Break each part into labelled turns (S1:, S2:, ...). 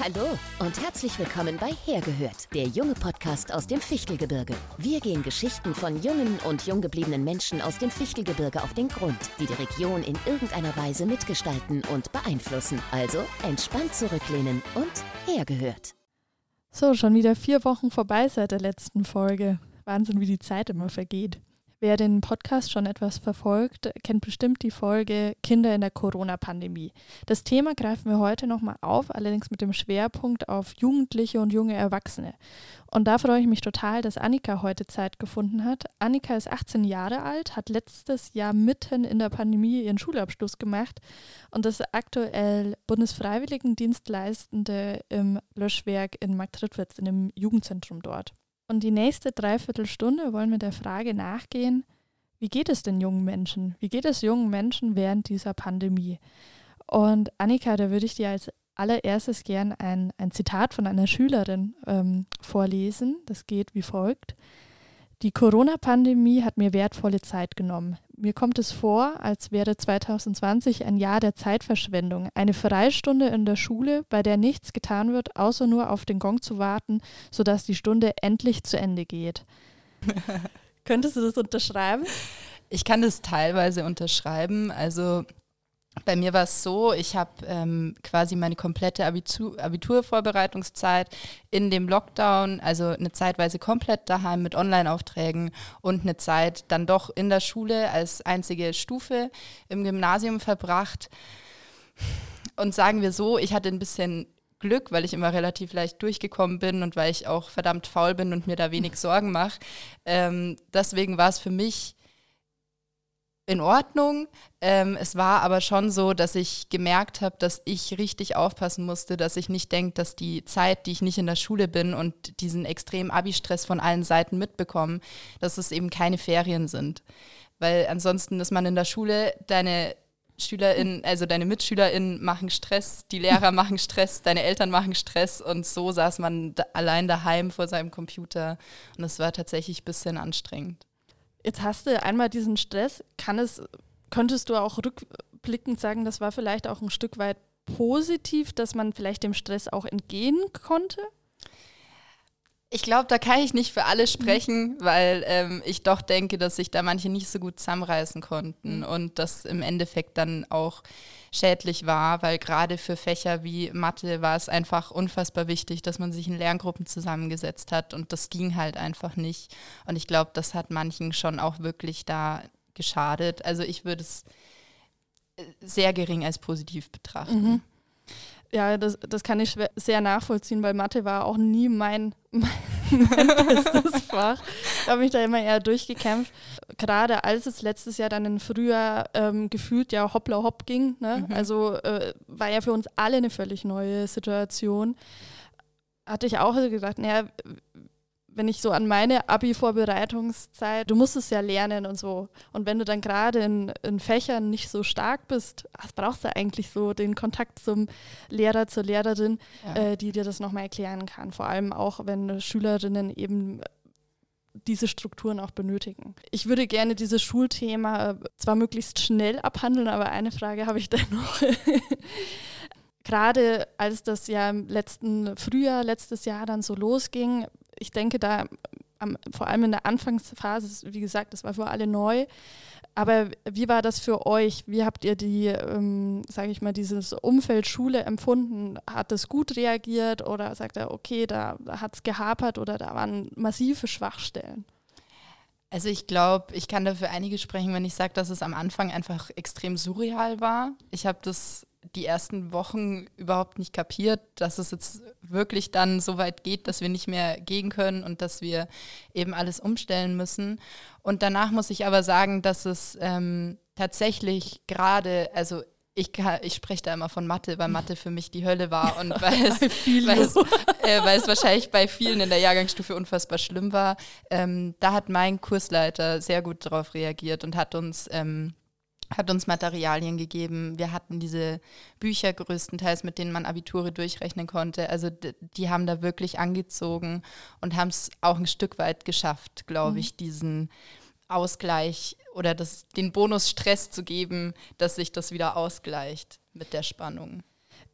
S1: Hallo und herzlich willkommen bei Hergehört, der junge Podcast aus dem Fichtelgebirge. Wir gehen Geschichten von jungen und jung gebliebenen Menschen aus dem Fichtelgebirge auf den Grund, die die Region in irgendeiner Weise mitgestalten und beeinflussen. Also entspannt zurücklehnen und Hergehört.
S2: So, schon wieder vier Wochen vorbei seit der letzten Folge. Wahnsinn, wie die Zeit immer vergeht. Wer den Podcast schon etwas verfolgt, kennt bestimmt die Folge Kinder in der Corona-Pandemie. Das Thema greifen wir heute nochmal auf, allerdings mit dem Schwerpunkt auf Jugendliche und junge Erwachsene. Und da freue ich mich total, dass Annika heute Zeit gefunden hat. Annika ist 18 Jahre alt, hat letztes Jahr mitten in der Pandemie ihren Schulabschluss gemacht und ist aktuell Bundesfreiwilligendienstleistende im Löschwerk in Marktredwitz, in dem Jugendzentrum dort. Und die nächste Dreiviertelstunde wollen wir der Frage nachgehen, wie geht es den jungen Menschen? Wie geht es jungen Menschen während dieser Pandemie? Und Annika, da würde ich dir als allererstes gern ein, ein Zitat von einer Schülerin ähm, vorlesen. Das geht wie folgt. Die Corona-Pandemie hat mir wertvolle Zeit genommen. Mir kommt es vor, als wäre 2020 ein Jahr der Zeitverschwendung, eine Freistunde in der Schule, bei der nichts getan wird, außer nur auf den Gong zu warten, sodass die Stunde endlich zu Ende geht. Könntest du das unterschreiben?
S3: Ich kann das teilweise unterschreiben. Also bei mir war es so, ich habe ähm, quasi meine komplette Abitur Abiturvorbereitungszeit in dem Lockdown, also eine Zeitweise komplett daheim mit Online-Aufträgen und eine Zeit dann doch in der Schule als einzige Stufe im Gymnasium verbracht. Und sagen wir so, ich hatte ein bisschen Glück, weil ich immer relativ leicht durchgekommen bin und weil ich auch verdammt faul bin und mir da wenig Sorgen mache. Ähm, deswegen war es für mich in Ordnung. Ähm, es war aber schon so, dass ich gemerkt habe, dass ich richtig aufpassen musste, dass ich nicht denke, dass die Zeit, die ich nicht in der Schule bin und diesen extremen Abi-Stress von allen Seiten mitbekomme, dass es eben keine Ferien sind. Weil ansonsten ist man in der Schule, deine SchülerInnen, also deine MitschülerInnen machen Stress, die Lehrer machen Stress, deine Eltern machen Stress und so saß man da allein daheim vor seinem Computer und es war tatsächlich ein bisschen anstrengend.
S2: Jetzt hast du einmal diesen Stress. Kann es, könntest du auch rückblickend sagen, das war vielleicht auch ein Stück weit positiv, dass man vielleicht dem Stress auch entgehen konnte?
S3: Ich glaube, da kann ich nicht für alle sprechen, weil ähm, ich doch denke, dass sich da manche nicht so gut zusammenreißen konnten mhm. und das im Endeffekt dann auch schädlich war, weil gerade für Fächer wie Mathe war es einfach unfassbar wichtig, dass man sich in Lerngruppen zusammengesetzt hat und das ging halt einfach nicht. Und ich glaube, das hat manchen schon auch wirklich da geschadet. Also ich würde es äh, sehr gering als positiv betrachten. Mhm.
S2: Ja, das, das kann ich sehr nachvollziehen, weil Mathe war auch nie mein, mein bestes Fach. Ich habe mich da immer eher durchgekämpft. Gerade als es letztes Jahr dann im Frühjahr ähm, gefühlt ja hoppla hopp ging. Ne? Mhm. Also äh, war ja für uns alle eine völlig neue Situation. Hatte ich auch gedacht, naja, wenn ich so an meine Abi-Vorbereitungszeit, du musst es ja lernen und so. Und wenn du dann gerade in, in, Fächern nicht so stark bist, was brauchst du eigentlich so den Kontakt zum Lehrer, zur Lehrerin, ja. äh, die dir das nochmal erklären kann. Vor allem auch, wenn Schülerinnen eben diese Strukturen auch benötigen. Ich würde gerne dieses Schulthema äh, zwar möglichst schnell abhandeln, aber eine Frage habe ich dann noch. Gerade als das ja im letzten Frühjahr, letztes Jahr dann so losging, ich denke da am, vor allem in der Anfangsphase, wie gesagt, das war für alle neu. Aber wie war das für euch? Wie habt ihr die, ähm, sage ich mal, dieses Umfeld Schule empfunden? Hat es gut reagiert oder sagt er, okay, da, da hat es gehapert oder da waren massive Schwachstellen?
S3: Also ich glaube, ich kann dafür einige sprechen, wenn ich sage, dass es am Anfang einfach extrem surreal war. Ich habe das die ersten Wochen überhaupt nicht kapiert, dass es jetzt wirklich dann so weit geht, dass wir nicht mehr gehen können und dass wir eben alles umstellen müssen. Und danach muss ich aber sagen, dass es ähm, tatsächlich gerade, also ich, ich spreche da immer von Mathe, weil Mathe für mich die Hölle war und weil es, weil es, äh, weil es wahrscheinlich bei vielen in der Jahrgangsstufe unfassbar schlimm war. Ähm, da hat mein Kursleiter sehr gut darauf reagiert und hat uns ähm, hat uns Materialien gegeben. Wir hatten diese Bücher größtenteils, mit denen man Abiture durchrechnen konnte. Also die haben da wirklich angezogen und haben es auch ein Stück weit geschafft, glaube mhm. ich, diesen Ausgleich oder das, den Bonus Stress zu geben, dass sich das wieder ausgleicht mit der Spannung.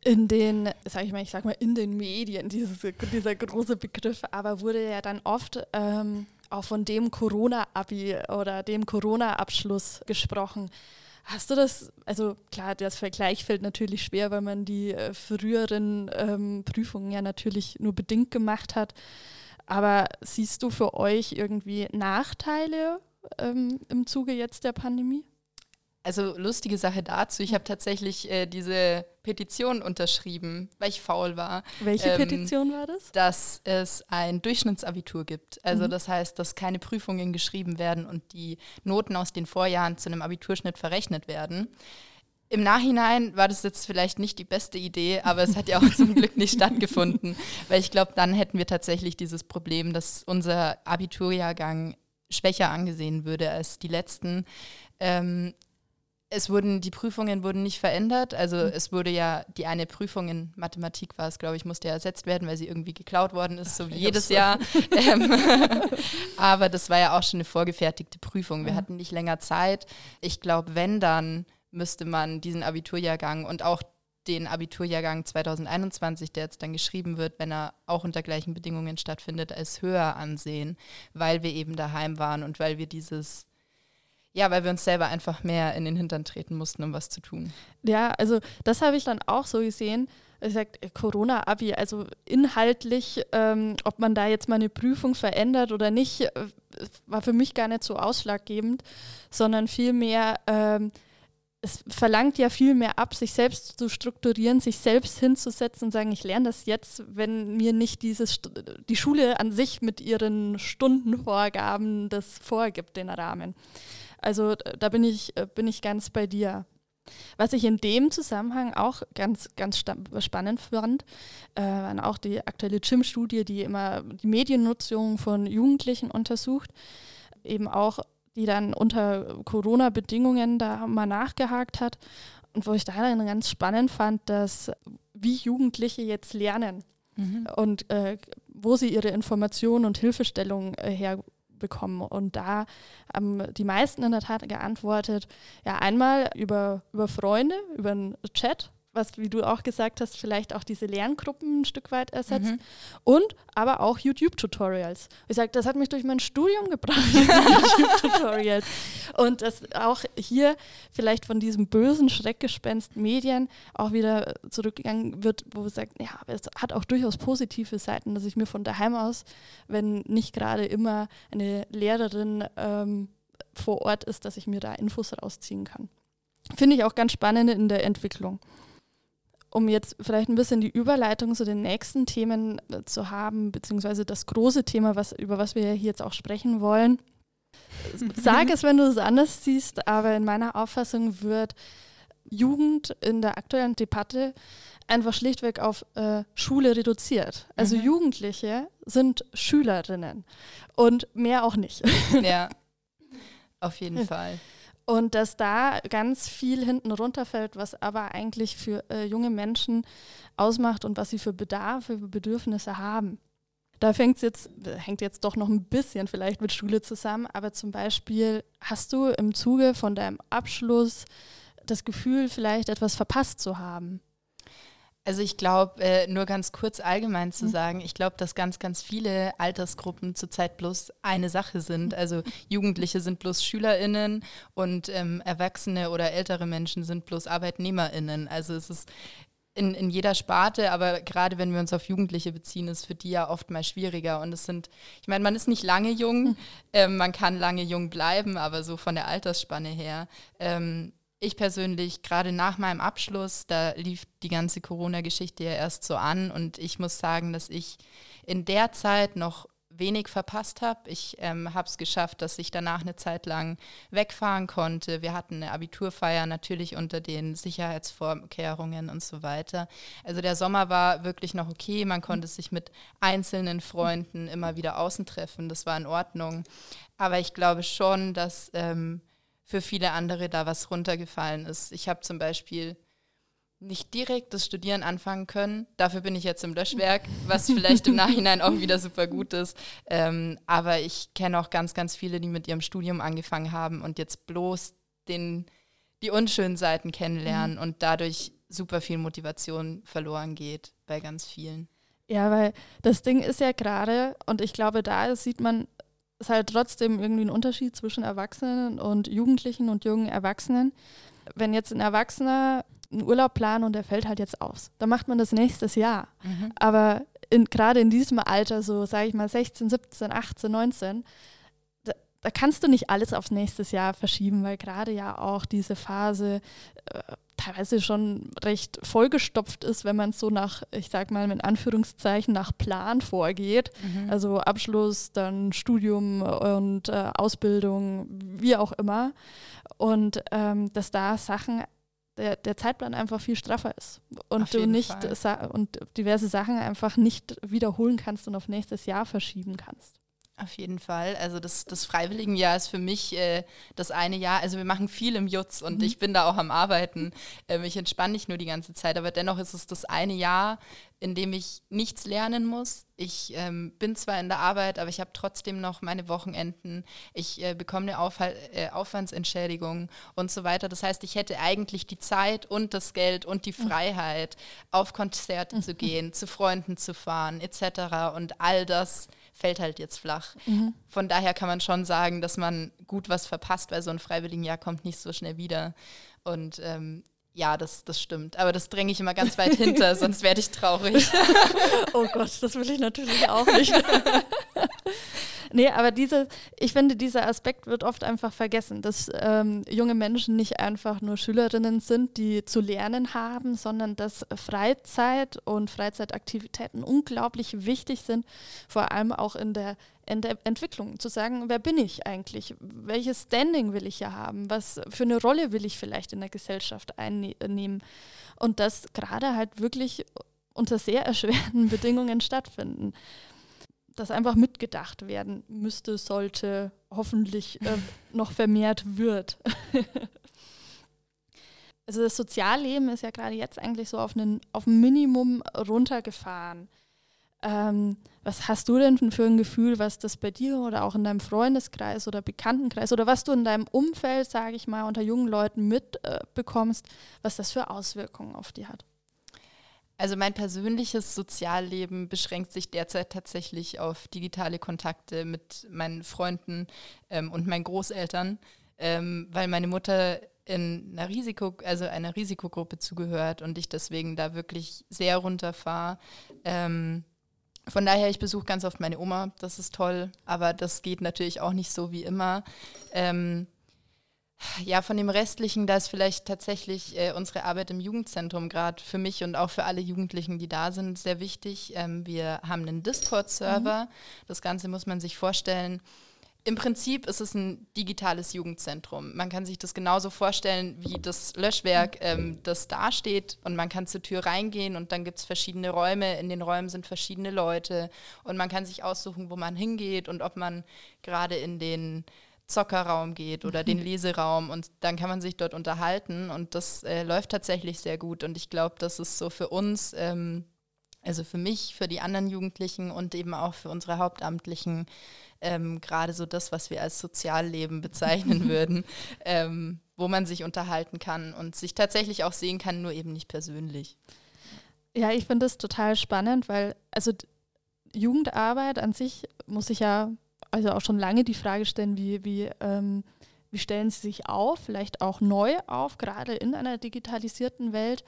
S2: in den, sag ich mal, ich sag mal, in den Medien, dieses, dieser große Begriff, aber wurde ja dann oft ähm, auch von dem Corona-Abi oder dem Corona-Abschluss gesprochen. Hast du das, also klar, das Vergleich fällt natürlich schwer, weil man die äh, früheren ähm, Prüfungen ja natürlich nur bedingt gemacht hat. Aber siehst du für euch irgendwie Nachteile ähm, im Zuge jetzt der Pandemie?
S3: Also lustige Sache dazu, ich habe tatsächlich äh, diese Petition unterschrieben, weil ich faul war.
S2: Welche ähm, Petition war das?
S3: Dass es ein Durchschnittsabitur gibt. Also mhm. das heißt, dass keine Prüfungen geschrieben werden und die Noten aus den Vorjahren zu einem Abiturschnitt verrechnet werden. Im Nachhinein war das jetzt vielleicht nicht die beste Idee, aber es hat ja auch zum Glück nicht stattgefunden, weil ich glaube, dann hätten wir tatsächlich dieses Problem, dass unser Abiturjahrgang schwächer angesehen würde als die letzten. Ähm, es wurden, die Prüfungen wurden nicht verändert. Also mhm. es wurde ja, die eine Prüfung in Mathematik war es, glaube ich, musste ja ersetzt werden, weil sie irgendwie geklaut worden ist, so wie jedes. Jahr. ähm, aber das war ja auch schon eine vorgefertigte Prüfung. Wir mhm. hatten nicht länger Zeit. Ich glaube, wenn dann, müsste man diesen Abiturjahrgang und auch den Abiturjahrgang 2021, der jetzt dann geschrieben wird, wenn er auch unter gleichen Bedingungen stattfindet, als höher ansehen, weil wir eben daheim waren und weil wir dieses ja, weil wir uns selber einfach mehr in den Hintern treten mussten, um was zu tun.
S2: Ja, also das habe ich dann auch so gesehen. Ich sage, Corona-Abi, also inhaltlich, ähm, ob man da jetzt mal eine Prüfung verändert oder nicht, äh, war für mich gar nicht so ausschlaggebend, sondern vielmehr, ähm, es verlangt ja viel mehr ab, sich selbst zu strukturieren, sich selbst hinzusetzen und sagen, ich lerne das jetzt, wenn mir nicht dieses die Schule an sich mit ihren Stundenvorgaben das vorgibt, den Rahmen. Also da bin ich, äh, bin ich ganz bei dir. Was ich in dem Zusammenhang auch ganz, ganz spannend fand, äh, war auch die aktuelle Gym-Studie, die immer die Mediennutzung von Jugendlichen untersucht, eben auch, die dann unter Corona-Bedingungen da mal nachgehakt hat. Und wo ich da dann ganz spannend fand, dass wie Jugendliche jetzt lernen mhm. und äh, wo sie ihre Informationen und Hilfestellungen äh, her bekommen. Und da haben die meisten in der Tat geantwortet, ja, einmal über, über Freunde, über einen Chat was, wie du auch gesagt hast, vielleicht auch diese Lerngruppen ein Stück weit ersetzt. Mhm. Und aber auch YouTube-Tutorials. Ich sage, das hat mich durch mein Studium gebracht, YouTube-Tutorials. Und dass auch hier vielleicht von diesem bösen Schreckgespenst Medien auch wieder zurückgegangen wird, wo es sagt, ja, es hat auch durchaus positive Seiten, dass ich mir von daheim aus, wenn nicht gerade immer eine Lehrerin ähm, vor Ort ist, dass ich mir da Infos rausziehen kann. Finde ich auch ganz spannend in der Entwicklung um jetzt vielleicht ein bisschen die Überleitung zu den nächsten Themen äh, zu haben, beziehungsweise das große Thema, was, über was wir hier jetzt auch sprechen wollen. Sag es, wenn du es anders siehst, aber in meiner Auffassung wird Jugend in der aktuellen Debatte einfach schlichtweg auf äh, Schule reduziert. Also mhm. Jugendliche sind Schülerinnen und mehr auch nicht.
S3: Ja, auf jeden Fall.
S2: Und dass da ganz viel hinten runterfällt, was aber eigentlich für äh, junge Menschen ausmacht und was sie für Bedarfe, für Bedürfnisse haben. Da fängt's jetzt, hängt jetzt doch noch ein bisschen vielleicht mit Schule zusammen, aber zum Beispiel hast du im Zuge von deinem Abschluss das Gefühl, vielleicht etwas verpasst zu haben?
S3: Also ich glaube, äh, nur ganz kurz allgemein zu mhm. sagen, ich glaube, dass ganz, ganz viele Altersgruppen zurzeit bloß eine Sache sind. Also Jugendliche sind bloß Schülerinnen und ähm, Erwachsene oder ältere Menschen sind bloß Arbeitnehmerinnen. Also es ist in, in jeder Sparte, aber gerade wenn wir uns auf Jugendliche beziehen, ist für die ja oft mal schwieriger. Und es sind, ich meine, man ist nicht lange jung, mhm. ähm, man kann lange jung bleiben, aber so von der Altersspanne her ähm, ich persönlich, gerade nach meinem Abschluss, da lief die ganze Corona-Geschichte ja erst so an und ich muss sagen, dass ich in der Zeit noch wenig verpasst habe. Ich ähm, habe es geschafft, dass ich danach eine Zeit lang wegfahren konnte. Wir hatten eine Abiturfeier natürlich unter den Sicherheitsvorkehrungen und so weiter. Also der Sommer war wirklich noch okay. Man konnte sich mit einzelnen Freunden immer wieder außen treffen. Das war in Ordnung. Aber ich glaube schon, dass ähm, für viele andere da was runtergefallen ist. Ich habe zum Beispiel nicht direkt das Studieren anfangen können. Dafür bin ich jetzt im Löschwerk, was vielleicht im Nachhinein auch wieder super gut ist. Ähm, aber ich kenne auch ganz, ganz viele, die mit ihrem Studium angefangen haben und jetzt bloß den, die unschönen Seiten kennenlernen mhm. und dadurch super viel Motivation verloren geht bei ganz vielen.
S2: Ja, weil das Ding ist ja gerade, und ich glaube, da sieht man es halt trotzdem irgendwie einen Unterschied zwischen Erwachsenen und Jugendlichen und jungen Erwachsenen. Wenn jetzt ein Erwachsener einen Urlaub plant und der fällt halt jetzt aus, dann macht man das nächstes Jahr. Mhm. Aber gerade in diesem Alter, so sage ich mal 16, 17, 18, 19, da, da, kannst du nicht alles aufs nächste Jahr verschieben, weil gerade ja auch diese Phase äh, teilweise schon recht vollgestopft ist, wenn man so nach, ich sag mal in Anführungszeichen, nach Plan vorgeht. Mhm. Also Abschluss, dann Studium und äh, Ausbildung, wie auch immer. Und ähm, dass da Sachen der, der, Zeitplan einfach viel straffer ist und auf du nicht und diverse Sachen einfach nicht wiederholen kannst und auf nächstes Jahr verschieben kannst.
S3: Auf jeden Fall. Also das, das Freiwilligenjahr ist für mich äh, das eine Jahr. Also wir machen viel im Jutz und mhm. ich bin da auch am Arbeiten. Ähm, ich entspanne nicht nur die ganze Zeit, aber dennoch ist es das eine Jahr, in dem ich nichts lernen muss. Ich ähm, bin zwar in der Arbeit, aber ich habe trotzdem noch meine Wochenenden. Ich äh, bekomme eine Aufhal äh, Aufwandsentschädigung und so weiter. Das heißt, ich hätte eigentlich die Zeit und das Geld und die mhm. Freiheit, auf Konzerte zu gehen, zu Freunden zu fahren etc. Und all das fällt halt jetzt flach. Mhm. Von daher kann man schon sagen, dass man gut was verpasst, weil so ein Freiwilligenjahr kommt nicht so schnell wieder. Und ähm, ja, das, das stimmt. Aber das dränge ich immer ganz weit hinter, sonst werde ich traurig.
S2: oh Gott, das will ich natürlich auch nicht. Nee, aber diese, ich finde, dieser Aspekt wird oft einfach vergessen, dass ähm, junge Menschen nicht einfach nur Schülerinnen sind, die zu lernen haben, sondern dass Freizeit und Freizeitaktivitäten unglaublich wichtig sind, vor allem auch in der Ent Entwicklung, zu sagen, wer bin ich eigentlich? Welches Standing will ich hier haben? Was für eine Rolle will ich vielleicht in der Gesellschaft einnehmen? Und das gerade halt wirklich unter sehr erschwerten Bedingungen stattfinden das einfach mitgedacht werden müsste, sollte, hoffentlich äh, noch vermehrt wird. also das Sozialleben ist ja gerade jetzt eigentlich so auf, einen, auf ein Minimum runtergefahren. Ähm, was hast du denn für ein Gefühl, was das bei dir oder auch in deinem Freundeskreis oder Bekanntenkreis oder was du in deinem Umfeld, sage ich mal, unter jungen Leuten mitbekommst, äh, was das für Auswirkungen auf die hat?
S3: Also mein persönliches Sozialleben beschränkt sich derzeit tatsächlich auf digitale Kontakte mit meinen Freunden ähm, und meinen Großeltern, ähm, weil meine Mutter in einer Risiko, also einer Risikogruppe zugehört und ich deswegen da wirklich sehr runterfahre. Ähm, von daher, ich besuche ganz oft meine Oma, das ist toll, aber das geht natürlich auch nicht so wie immer. Ähm, ja, von dem Restlichen, da ist vielleicht tatsächlich äh, unsere Arbeit im Jugendzentrum gerade für mich und auch für alle Jugendlichen, die da sind, sehr wichtig. Ähm, wir haben einen Discord-Server. Mhm. Das Ganze muss man sich vorstellen. Im Prinzip ist es ein digitales Jugendzentrum. Man kann sich das genauso vorstellen wie das Löschwerk, ähm, das da steht und man kann zur Tür reingehen und dann gibt es verschiedene Räume. In den Räumen sind verschiedene Leute und man kann sich aussuchen, wo man hingeht und ob man gerade in den Zockerraum geht oder den Leseraum und dann kann man sich dort unterhalten und das äh, läuft tatsächlich sehr gut und ich glaube, das ist so für uns, ähm, also für mich, für die anderen Jugendlichen und eben auch für unsere Hauptamtlichen ähm, gerade so das, was wir als Sozialleben bezeichnen würden, ähm, wo man sich unterhalten kann und sich tatsächlich auch sehen kann, nur eben nicht persönlich.
S2: Ja, ich finde das total spannend, weil also Jugendarbeit an sich muss ich ja also auch schon lange die Frage stellen, wie, wie, ähm, wie stellen sie sich auf, vielleicht auch neu auf, gerade in einer digitalisierten Welt.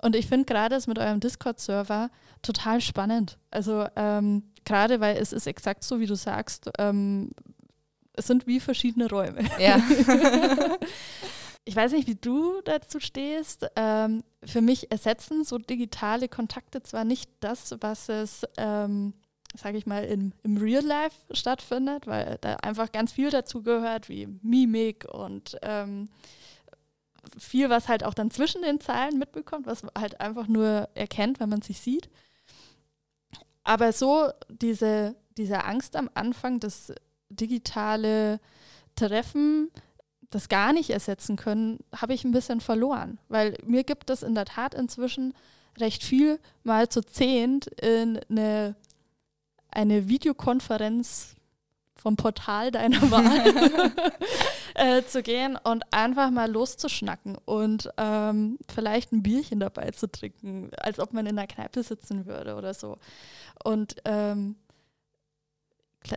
S2: Und ich finde gerade das mit eurem Discord-Server total spannend. Also ähm, gerade weil es ist exakt so, wie du sagst, ähm, es sind wie verschiedene Räume. Ja. ich weiß nicht, wie du dazu stehst. Ähm, für mich ersetzen so digitale Kontakte zwar nicht das, was es ähm, sage ich mal, im, im Real Life stattfindet, weil da einfach ganz viel dazu gehört, wie Mimik und ähm, viel, was halt auch dann zwischen den Zeilen mitbekommt, was halt einfach nur erkennt, wenn man sich sieht. Aber so diese, diese Angst am Anfang, das digitale Treffen, das gar nicht ersetzen können, habe ich ein bisschen verloren, weil mir gibt es in der Tat inzwischen recht viel mal zu zehnt in eine eine Videokonferenz vom Portal deiner Wahl äh, zu gehen und einfach mal loszuschnacken und ähm, vielleicht ein Bierchen dabei zu trinken, als ob man in der Kneipe sitzen würde oder so. Und ähm,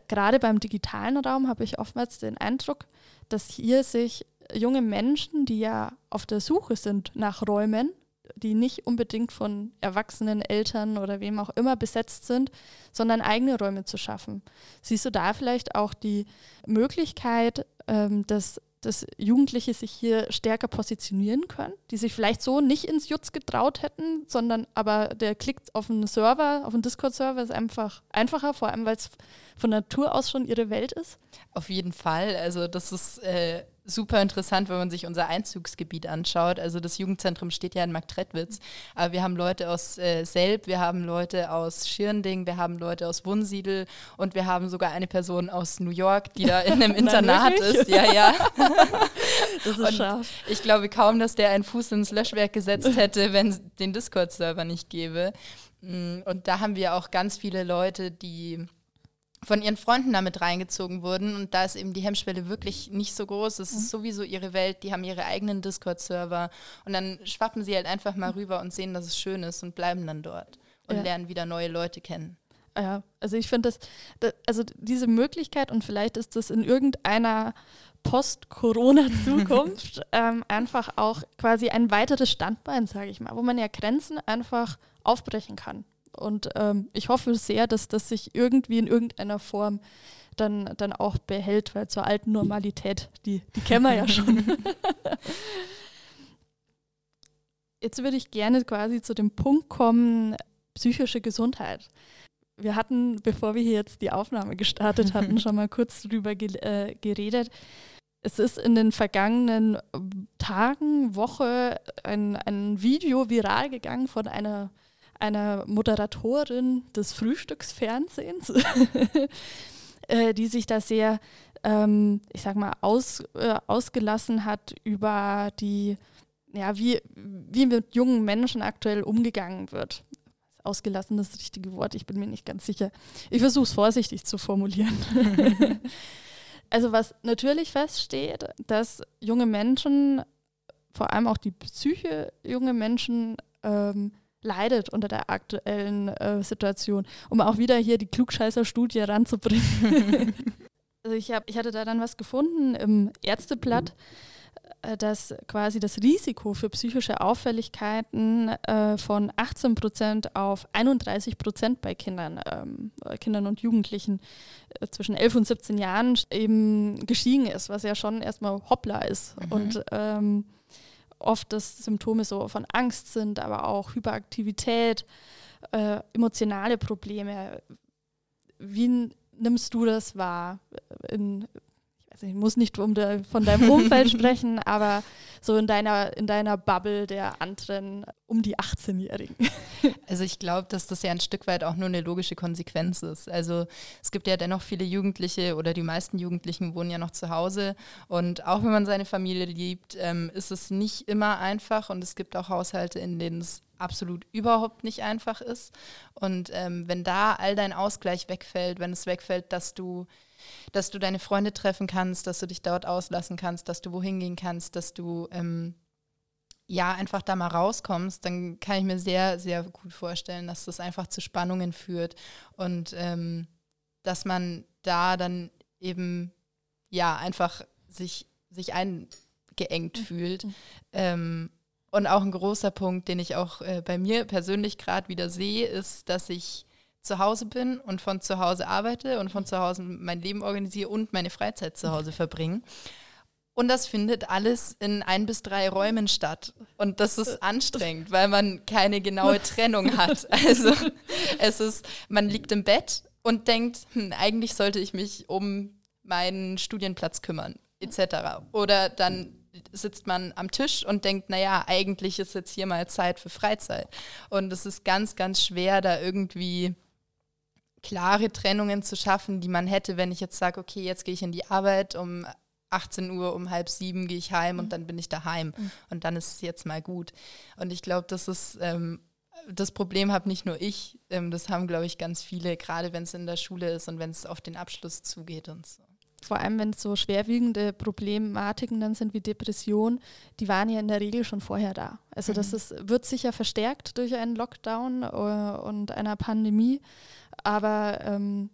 S2: gerade beim digitalen Raum habe ich oftmals den Eindruck, dass hier sich junge Menschen, die ja auf der Suche sind nach Räumen, die nicht unbedingt von erwachsenen Eltern oder wem auch immer besetzt sind, sondern eigene Räume zu schaffen. Siehst du da vielleicht auch die Möglichkeit, ähm, dass, dass Jugendliche sich hier stärker positionieren können, die sich vielleicht so nicht ins Jutz getraut hätten, sondern aber der Klick auf einen Server, auf einen Discord-Server ist einfach einfacher, vor allem weil es von Natur aus schon ihre Welt ist?
S3: Auf jeden Fall. Also das ist äh, super interessant, wenn man sich unser Einzugsgebiet anschaut. Also das Jugendzentrum steht ja in Marktredwitz, aber wir haben Leute aus äh, Selb, wir haben Leute aus Schirnding, wir haben Leute aus Wunsiedel und wir haben sogar eine Person aus New York, die da in einem Internat ist. Ja, ja. das ist und scharf. Ich glaube kaum, dass der einen Fuß ins Löschwerk gesetzt hätte, wenn es den Discord-Server nicht gäbe. Mm, und da haben wir auch ganz viele Leute, die von ihren Freunden damit reingezogen wurden. Und da ist eben die Hemmschwelle wirklich nicht so groß. Es ist mhm. sowieso ihre Welt, die haben ihre eigenen Discord-Server. Und dann schwappen sie halt einfach mal rüber und sehen, dass es schön ist und bleiben dann dort und ja. lernen wieder neue Leute kennen.
S2: Ja, also ich finde das, das, also diese Möglichkeit und vielleicht ist das in irgendeiner Post-Corona-Zukunft ähm, einfach auch quasi ein weiteres Standbein, sage ich mal, wo man ja Grenzen einfach aufbrechen kann. Und ähm, ich hoffe sehr, dass das sich irgendwie in irgendeiner Form dann, dann auch behält, weil zur alten Normalität, die, die kennen wir ja schon. Jetzt würde ich gerne quasi zu dem Punkt kommen, psychische Gesundheit. Wir hatten, bevor wir hier jetzt die Aufnahme gestartet hatten, schon mal kurz drüber ge äh, geredet. Es ist in den vergangenen Tagen, Woche ein, ein Video viral gegangen von einer einer Moderatorin des Frühstücksfernsehens, äh, die sich da sehr, ähm, ich sag mal, aus, äh, ausgelassen hat über die, ja, wie, wie mit jungen Menschen aktuell umgegangen wird. Ausgelassen ist das richtige Wort, ich bin mir nicht ganz sicher. Ich versuche es vorsichtig zu formulieren. also was natürlich feststeht, dass junge Menschen, vor allem auch die Psyche junge Menschen, ähm, leidet unter der aktuellen äh, Situation, um auch wieder hier die Klugscheißer-Studie ranzubringen. also ich, hab, ich hatte da dann was gefunden im Ärzteblatt, äh, dass quasi das Risiko für psychische Auffälligkeiten äh, von 18 Prozent auf 31 Prozent bei Kindern, ähm, Kindern und Jugendlichen äh, zwischen 11 und 17 Jahren eben gestiegen ist, was ja schon erstmal hoppla ist. Mhm. Und ähm, oft das Symptome so von Angst sind, aber auch Hyperaktivität, äh, emotionale Probleme. Wie nimmst du das wahr? In, ich muss nicht um de, von deinem Umfeld sprechen, aber so in deiner, in deiner Bubble der anderen um die 18-Jährigen.
S3: Also ich glaube, dass das ja ein Stück weit auch nur eine logische Konsequenz ist. Also es gibt ja dennoch viele Jugendliche oder die meisten Jugendlichen wohnen ja noch zu Hause und auch wenn man seine Familie liebt, ähm, ist es nicht immer einfach und es gibt auch Haushalte, in denen es absolut überhaupt nicht einfach ist. Und ähm, wenn da all dein Ausgleich wegfällt, wenn es wegfällt, dass du dass du deine Freunde treffen kannst, dass du dich dort auslassen kannst, dass du wohin gehen kannst, dass du ähm, ja einfach da mal rauskommst, dann kann ich mir sehr, sehr gut vorstellen, dass das einfach zu Spannungen führt und ähm, dass man da dann eben ja einfach sich, sich eingeengt mhm. fühlt. Ähm, und auch ein großer Punkt, den ich auch äh, bei mir persönlich gerade wieder sehe, ist, dass ich zu Hause bin und von zu Hause arbeite und von zu Hause mein Leben organisiere und meine Freizeit zu Hause verbringe. Und das findet alles in ein bis drei Räumen statt. Und das ist anstrengend, weil man keine genaue Trennung hat. Also es ist, man liegt im Bett und denkt, hm, eigentlich sollte ich mich um meinen Studienplatz kümmern, etc. Oder dann sitzt man am Tisch und denkt, naja, eigentlich ist jetzt hier mal Zeit für Freizeit. Und es ist ganz, ganz schwer, da irgendwie klare Trennungen zu schaffen, die man hätte, wenn ich jetzt sage, okay, jetzt gehe ich in die Arbeit, um 18 Uhr, um halb sieben gehe ich heim mhm. und dann bin ich daheim mhm. und dann ist es jetzt mal gut. Und ich glaube, das ist ähm, das Problem habe nicht nur ich, ähm, das haben, glaube ich, ganz viele, gerade wenn es in der Schule ist und wenn es auf den Abschluss zugeht und so.
S2: Vor allem, wenn es so schwerwiegende Problematiken dann sind wie Depression, die waren ja in der Regel schon vorher da. Also mhm. das ist, wird sicher verstärkt durch einen Lockdown uh, und einer Pandemie, aber ähm,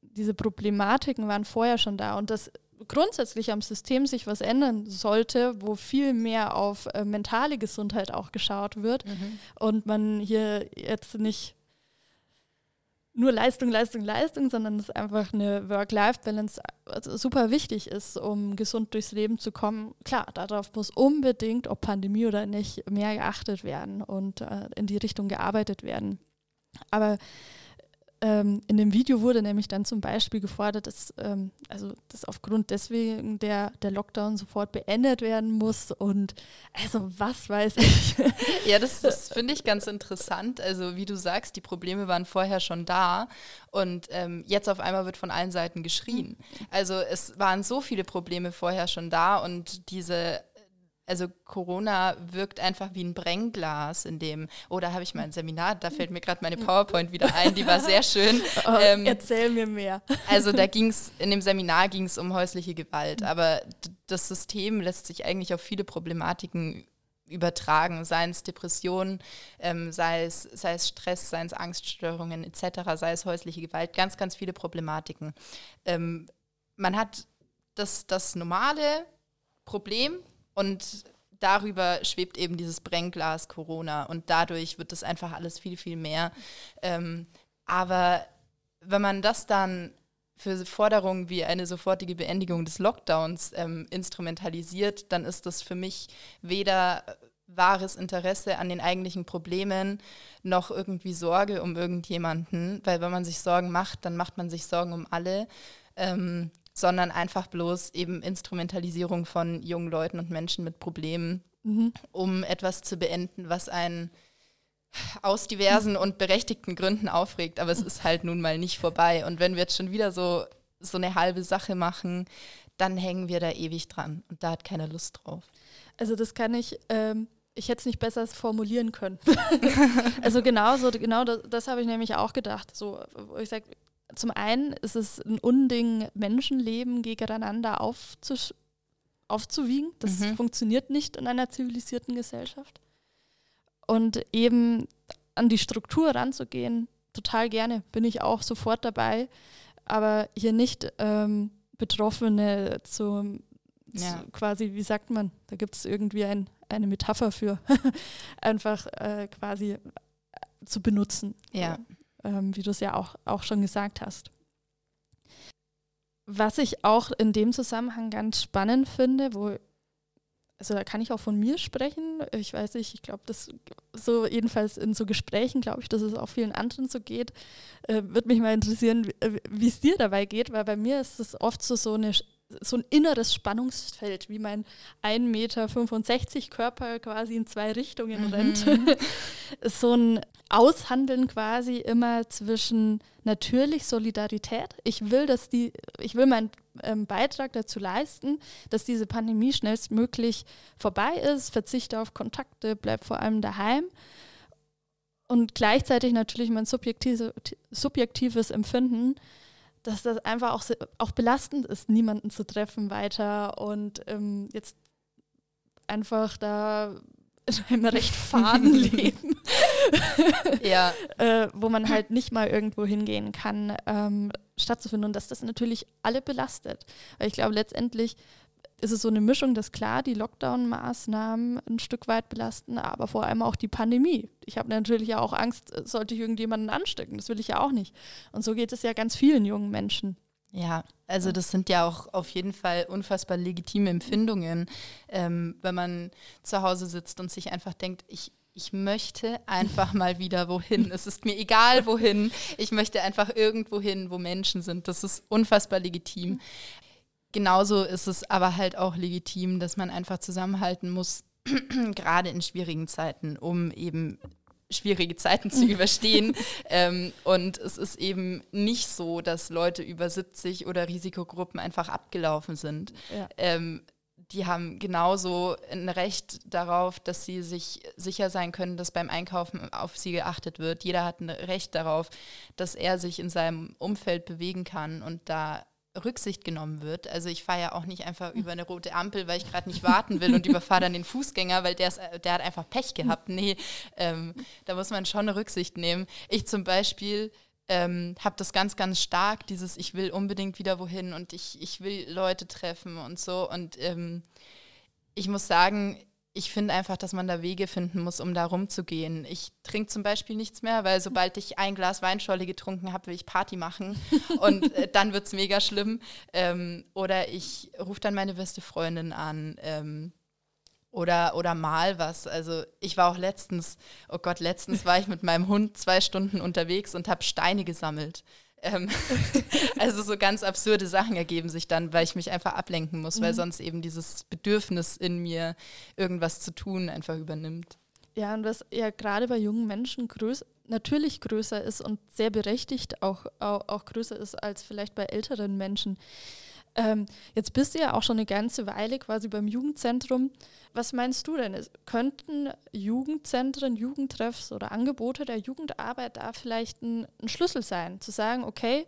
S2: diese Problematiken waren vorher schon da und das grundsätzlich am System sich was ändern sollte, wo viel mehr auf äh, mentale Gesundheit auch geschaut wird mhm. und man hier jetzt nicht nur Leistung, Leistung, Leistung, sondern es einfach eine Work-Life-Balance also super wichtig ist, um gesund durchs Leben zu kommen. Klar, darauf muss unbedingt, ob Pandemie oder nicht, mehr geachtet werden und äh, in die Richtung gearbeitet werden. Aber ähm, in dem Video wurde nämlich dann zum Beispiel gefordert, dass, ähm, also, dass aufgrund deswegen der, der Lockdown sofort beendet werden muss und also was weiß ich.
S3: ja, das, das finde ich ganz interessant. Also wie du sagst, die Probleme waren vorher schon da und ähm, jetzt auf einmal wird von allen Seiten geschrien. Also es waren so viele Probleme vorher schon da und diese also Corona wirkt einfach wie ein Brennglas, in dem, oh, da habe ich mal ein Seminar, da fällt mir gerade meine PowerPoint wieder ein, die war sehr schön.
S2: Oh, ähm, erzähl mir mehr.
S3: Also da ging es, in dem Seminar ging es um häusliche Gewalt, aber das System lässt sich eigentlich auf viele Problematiken übertragen, seien es Depressionen, ähm, sei, es, sei es Stress, seien es Angststörungen etc., sei es häusliche Gewalt, ganz, ganz viele Problematiken. Ähm, man hat das, das normale Problem, und darüber schwebt eben dieses Brennglas Corona und dadurch wird das einfach alles viel, viel mehr. Ähm, aber wenn man das dann für Forderungen wie eine sofortige Beendigung des Lockdowns ähm, instrumentalisiert, dann ist das für mich weder wahres Interesse an den eigentlichen Problemen noch irgendwie Sorge um irgendjemanden, weil wenn man sich Sorgen macht, dann macht man sich Sorgen um alle. Ähm, sondern einfach bloß eben Instrumentalisierung von jungen Leuten und Menschen mit Problemen, mhm. um etwas zu beenden, was einen aus diversen und berechtigten Gründen aufregt, aber es ist halt nun mal nicht vorbei. Und wenn wir jetzt schon wieder so, so eine halbe Sache machen, dann hängen wir da ewig dran und da hat keiner Lust drauf.
S2: Also das kann ich, ähm, ich hätte es nicht besser formulieren können. also genauso, genau das, das habe ich nämlich auch gedacht. So, wo ich sage, zum einen ist es ein Unding, Menschenleben gegeneinander aufzusch aufzuwiegen. Das mhm. funktioniert nicht in einer zivilisierten Gesellschaft. Und eben an die Struktur ranzugehen, total gerne, bin ich auch sofort dabei. Aber hier nicht ähm, Betroffene zu, ja. zu, quasi, wie sagt man, da gibt es irgendwie ein, eine Metapher für, einfach äh, quasi zu benutzen.
S3: Ja
S2: ähm, wie du es ja auch, auch schon gesagt hast. Was ich auch in dem Zusammenhang ganz spannend finde, wo, also da kann ich auch von mir sprechen. Ich weiß nicht, ich glaube, das so jedenfalls in so Gesprächen, glaube ich, dass es auch vielen anderen so geht. Äh, Würde mich mal interessieren, wie es dir dabei geht, weil bei mir ist es oft so, so eine so ein inneres Spannungsfeld, wie mein 1,65 Meter Körper quasi in zwei Richtungen mhm. rennt. so ein Aushandeln quasi immer zwischen natürlich Solidarität. Ich will, dass die, ich will meinen ähm, Beitrag dazu leisten, dass diese Pandemie schnellstmöglich vorbei ist, verzichte auf Kontakte, bleib vor allem daheim. Und gleichzeitig natürlich mein subjektive, subjektives Empfinden, dass das einfach auch, auch belastend ist, niemanden zu treffen weiter und ähm, jetzt einfach da in einem recht faden Leben,
S3: ja.
S2: äh, wo man halt nicht mal irgendwo hingehen kann, ähm, stattzufinden und dass das natürlich alle belastet. Weil ich glaube, letztendlich ist es so eine Mischung, dass klar die Lockdown-Maßnahmen ein Stück weit belasten, aber vor allem auch die Pandemie. Ich habe natürlich ja auch Angst, sollte ich irgendjemanden anstecken. Das will ich ja auch nicht. Und so geht es ja ganz vielen jungen Menschen.
S3: Ja, also das sind ja auch auf jeden Fall unfassbar legitime Empfindungen, ähm, wenn man zu Hause sitzt und sich einfach denkt, ich, ich möchte einfach mal wieder wohin. Es ist mir egal wohin. Ich möchte einfach irgendwo hin, wo Menschen sind. Das ist unfassbar legitim. Genauso ist es aber halt auch legitim, dass man einfach zusammenhalten muss, gerade in schwierigen Zeiten, um eben schwierige Zeiten zu überstehen. ähm, und es ist eben nicht so, dass Leute über 70 oder Risikogruppen einfach abgelaufen sind. Ja. Ähm, die haben genauso ein Recht darauf, dass sie sich sicher sein können, dass beim Einkaufen auf sie geachtet wird. Jeder hat ein Recht darauf, dass er sich in seinem Umfeld bewegen kann und da Rücksicht genommen wird. Also ich fahre ja auch nicht einfach über eine rote Ampel, weil ich gerade nicht warten will und überfahre dann den Fußgänger, weil der, ist, der hat einfach Pech gehabt. Nee, ähm, da muss man schon eine Rücksicht nehmen. Ich zum Beispiel ähm, habe das ganz, ganz stark, dieses ich will unbedingt wieder wohin und ich, ich will Leute treffen und so. Und ähm, ich muss sagen, ich finde einfach, dass man da Wege finden muss, um da rumzugehen. Ich trinke zum Beispiel nichts mehr, weil sobald ich ein Glas Weinscholle getrunken habe, will ich Party machen und äh, dann wird es mega schlimm. Ähm, oder ich rufe dann meine beste Freundin an ähm, oder, oder mal was. Also ich war auch letztens, oh Gott, letztens war ich mit meinem Hund zwei Stunden unterwegs und habe Steine gesammelt. Ähm, also so ganz absurde Sachen ergeben sich dann, weil ich mich einfach ablenken muss, mhm. weil sonst eben dieses Bedürfnis in mir, irgendwas zu tun, einfach übernimmt.
S2: Ja, und was ja gerade bei jungen Menschen größ natürlich größer ist und sehr berechtigt auch, auch, auch größer ist als vielleicht bei älteren Menschen. Ähm, jetzt bist du ja auch schon eine ganze Weile quasi beim Jugendzentrum. Was meinst du denn? Könnten Jugendzentren, Jugendtreffs oder Angebote der Jugendarbeit da vielleicht ein, ein Schlüssel sein? Zu sagen, okay,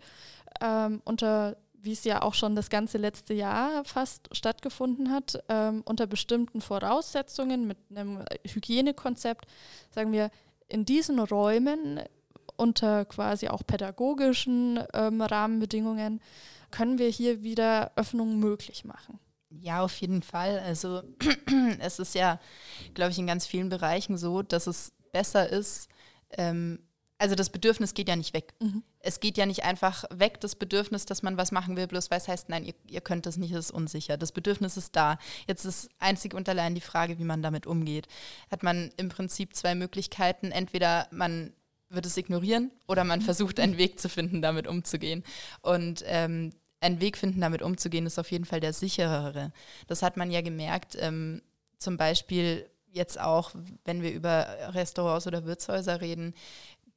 S2: ähm, unter wie es ja auch schon das ganze letzte Jahr fast stattgefunden hat, ähm, unter bestimmten Voraussetzungen mit einem Hygienekonzept, sagen wir, in diesen Räumen unter quasi auch pädagogischen ähm, Rahmenbedingungen können wir hier wieder Öffnungen möglich machen.
S3: Ja, auf jeden Fall. Also es ist ja, glaube ich, in ganz vielen Bereichen so, dass es besser ist. Ähm, also das Bedürfnis geht ja nicht weg. Mhm. Es geht ja nicht einfach weg, das Bedürfnis, dass man was machen will, bloß weil es heißt, nein, ihr, ihr könnt das nicht, es ist unsicher. Das Bedürfnis ist da. Jetzt ist einzig und allein die Frage, wie man damit umgeht. Hat man im Prinzip zwei Möglichkeiten. Entweder man wird es ignorieren oder man versucht einen Weg zu finden, damit umzugehen. Und ähm, einen Weg finden, damit umzugehen, ist auf jeden Fall der sicherere. Das hat man ja gemerkt, ähm, zum Beispiel jetzt auch, wenn wir über Restaurants oder Wirtshäuser reden,